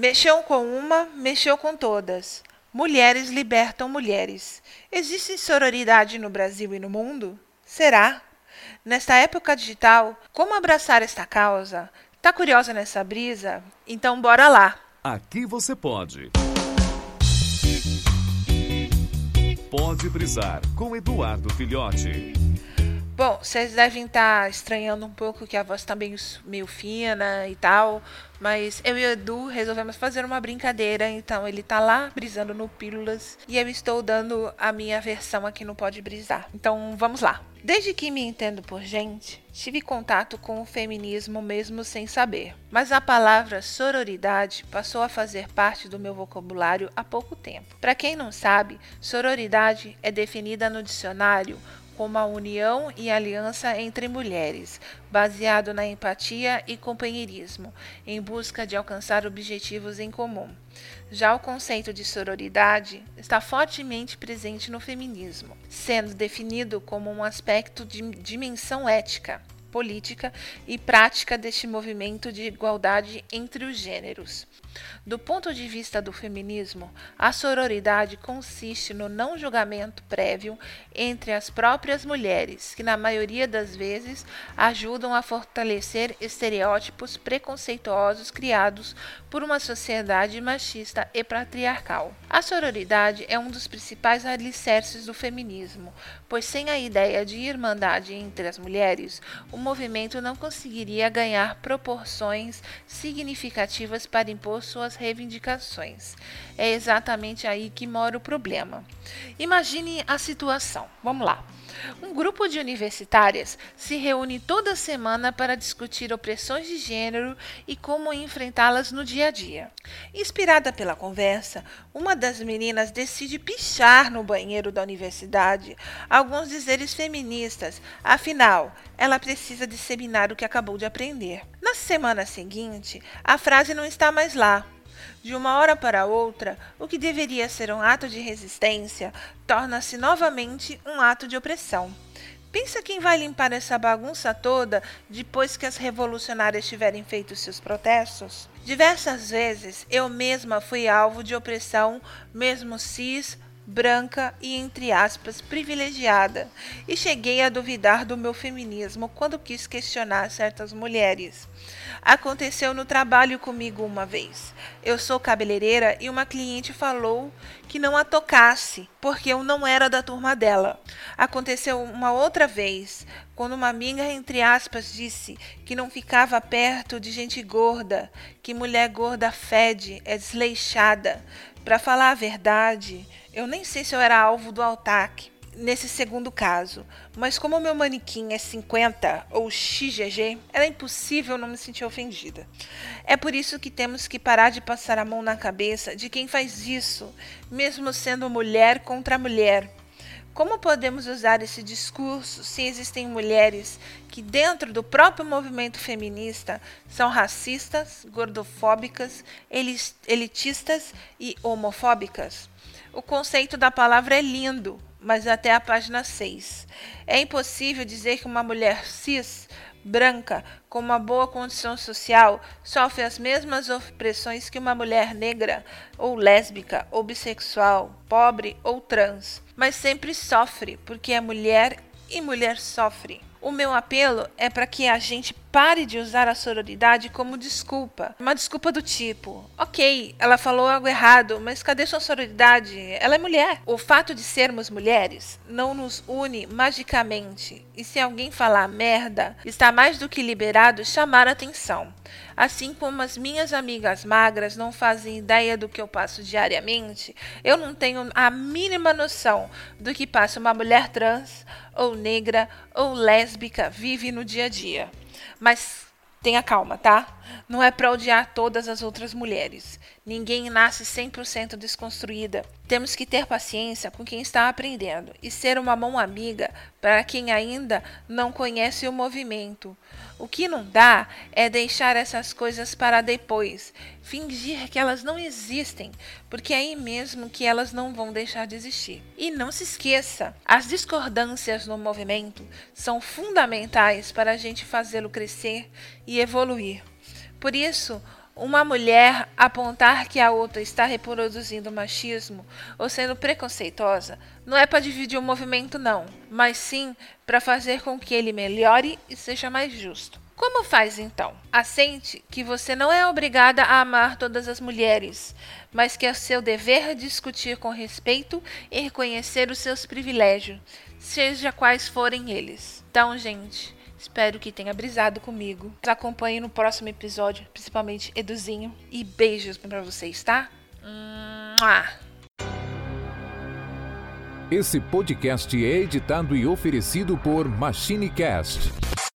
Mexeu com uma, mexeu com todas. Mulheres libertam mulheres. Existe sororidade no Brasil e no mundo? Será? Nesta época digital, como abraçar esta causa? Tá curiosa nessa brisa? Então bora lá! Aqui você pode. Pode brisar com Eduardo Filhote. Bom, vocês devem estar estranhando um pouco que a voz está meio, meio fina e tal, mas eu e o Edu resolvemos fazer uma brincadeira, então ele tá lá brisando no Pílulas e eu estou dando a minha versão aqui no Pode Brisar. Então vamos lá. Desde que me entendo por gente, tive contato com o feminismo mesmo sem saber, mas a palavra sororidade passou a fazer parte do meu vocabulário há pouco tempo. Para quem não sabe, sororidade é definida no dicionário como a união e aliança entre mulheres, baseado na empatia e companheirismo, em busca de alcançar objetivos em comum. Já o conceito de sororidade está fortemente presente no feminismo, sendo definido como um aspecto de dimensão ética, política e prática deste movimento de igualdade entre os gêneros. Do ponto de vista do feminismo, a sororidade consiste no não julgamento prévio entre as próprias mulheres, que na maioria das vezes ajudam a fortalecer estereótipos preconceituosos criados por uma sociedade machista e patriarcal. A sororidade é um dos principais alicerces do feminismo, pois sem a ideia de irmandade entre as mulheres, o movimento não conseguiria ganhar proporções significativas para impor suas reivindicações. É exatamente aí que mora o problema. Imagine a situação. Vamos lá. Um grupo de universitárias se reúne toda semana para discutir opressões de gênero e como enfrentá-las no dia a dia. Inspirada pela conversa, uma das meninas decide pichar no banheiro da universidade alguns dizeres feministas, afinal, ela precisa disseminar o que acabou de aprender. Na semana seguinte, a frase não está mais lá. De uma hora para outra, o que deveria ser um ato de resistência torna-se novamente um ato de opressão. Pensa quem vai limpar essa bagunça toda depois que as revolucionárias tiverem feito seus protestos? Diversas vezes eu mesma fui alvo de opressão, mesmo cis, branca e, entre aspas, privilegiada, e cheguei a duvidar do meu feminismo quando quis questionar certas mulheres. Aconteceu no trabalho comigo uma vez. Eu sou cabeleireira e uma cliente falou que não a tocasse, porque eu não era da turma dela. Aconteceu uma outra vez, quando uma amiga, entre aspas, disse que não ficava perto de gente gorda, que mulher gorda fede, é desleixada. Para falar a verdade, eu nem sei se eu era alvo do ataque nesse segundo caso, mas como meu manequim é 50 ou XGG, era impossível não me sentir ofendida. É por isso que temos que parar de passar a mão na cabeça de quem faz isso, mesmo sendo mulher contra mulher. Como podemos usar esse discurso se existem mulheres que, dentro do próprio movimento feminista, são racistas, gordofóbicas, elitistas e homofóbicas? O conceito da palavra é lindo, mas até a página 6. É impossível dizer que uma mulher cis, branca, com uma boa condição social, sofre as mesmas opressões que uma mulher negra, ou lésbica, ou bissexual, pobre ou trans mas sempre sofre, porque é mulher e mulher sofre. O meu apelo é para que a gente pare de usar a sororidade como desculpa. Uma desculpa do tipo: ok, ela falou algo errado, mas cadê sua sororidade? Ela é mulher. O fato de sermos mulheres não nos une magicamente. E se alguém falar merda, está mais do que liberado chamar atenção. Assim como as minhas amigas magras não fazem ideia do que eu passo diariamente, eu não tenho a mínima noção do que passa uma mulher trans, ou negra, ou lésbica vive no dia a dia. Mas tenha calma, tá? Não é para odiar todas as outras mulheres. Ninguém nasce 100% desconstruída. Temos que ter paciência com quem está aprendendo e ser uma mão amiga para quem ainda não conhece o movimento. O que não dá é deixar essas coisas para depois, fingir que elas não existem, porque é aí mesmo que elas não vão deixar de existir. E não se esqueça, as discordâncias no movimento são fundamentais para a gente fazê-lo crescer e evoluir. Por isso, uma mulher apontar que a outra está reproduzindo machismo ou sendo preconceituosa não é para dividir o movimento, não, mas sim para fazer com que ele melhore e seja mais justo. Como faz então? Assente que você não é obrigada a amar todas as mulheres, mas que é seu dever discutir com respeito e reconhecer os seus privilégios, seja quais forem eles. Então, gente, espero que tenha brisado comigo. Acompanhe no próximo episódio, principalmente Eduzinho. E beijos para vocês, tá? Esse podcast é editado e oferecido por MachineCast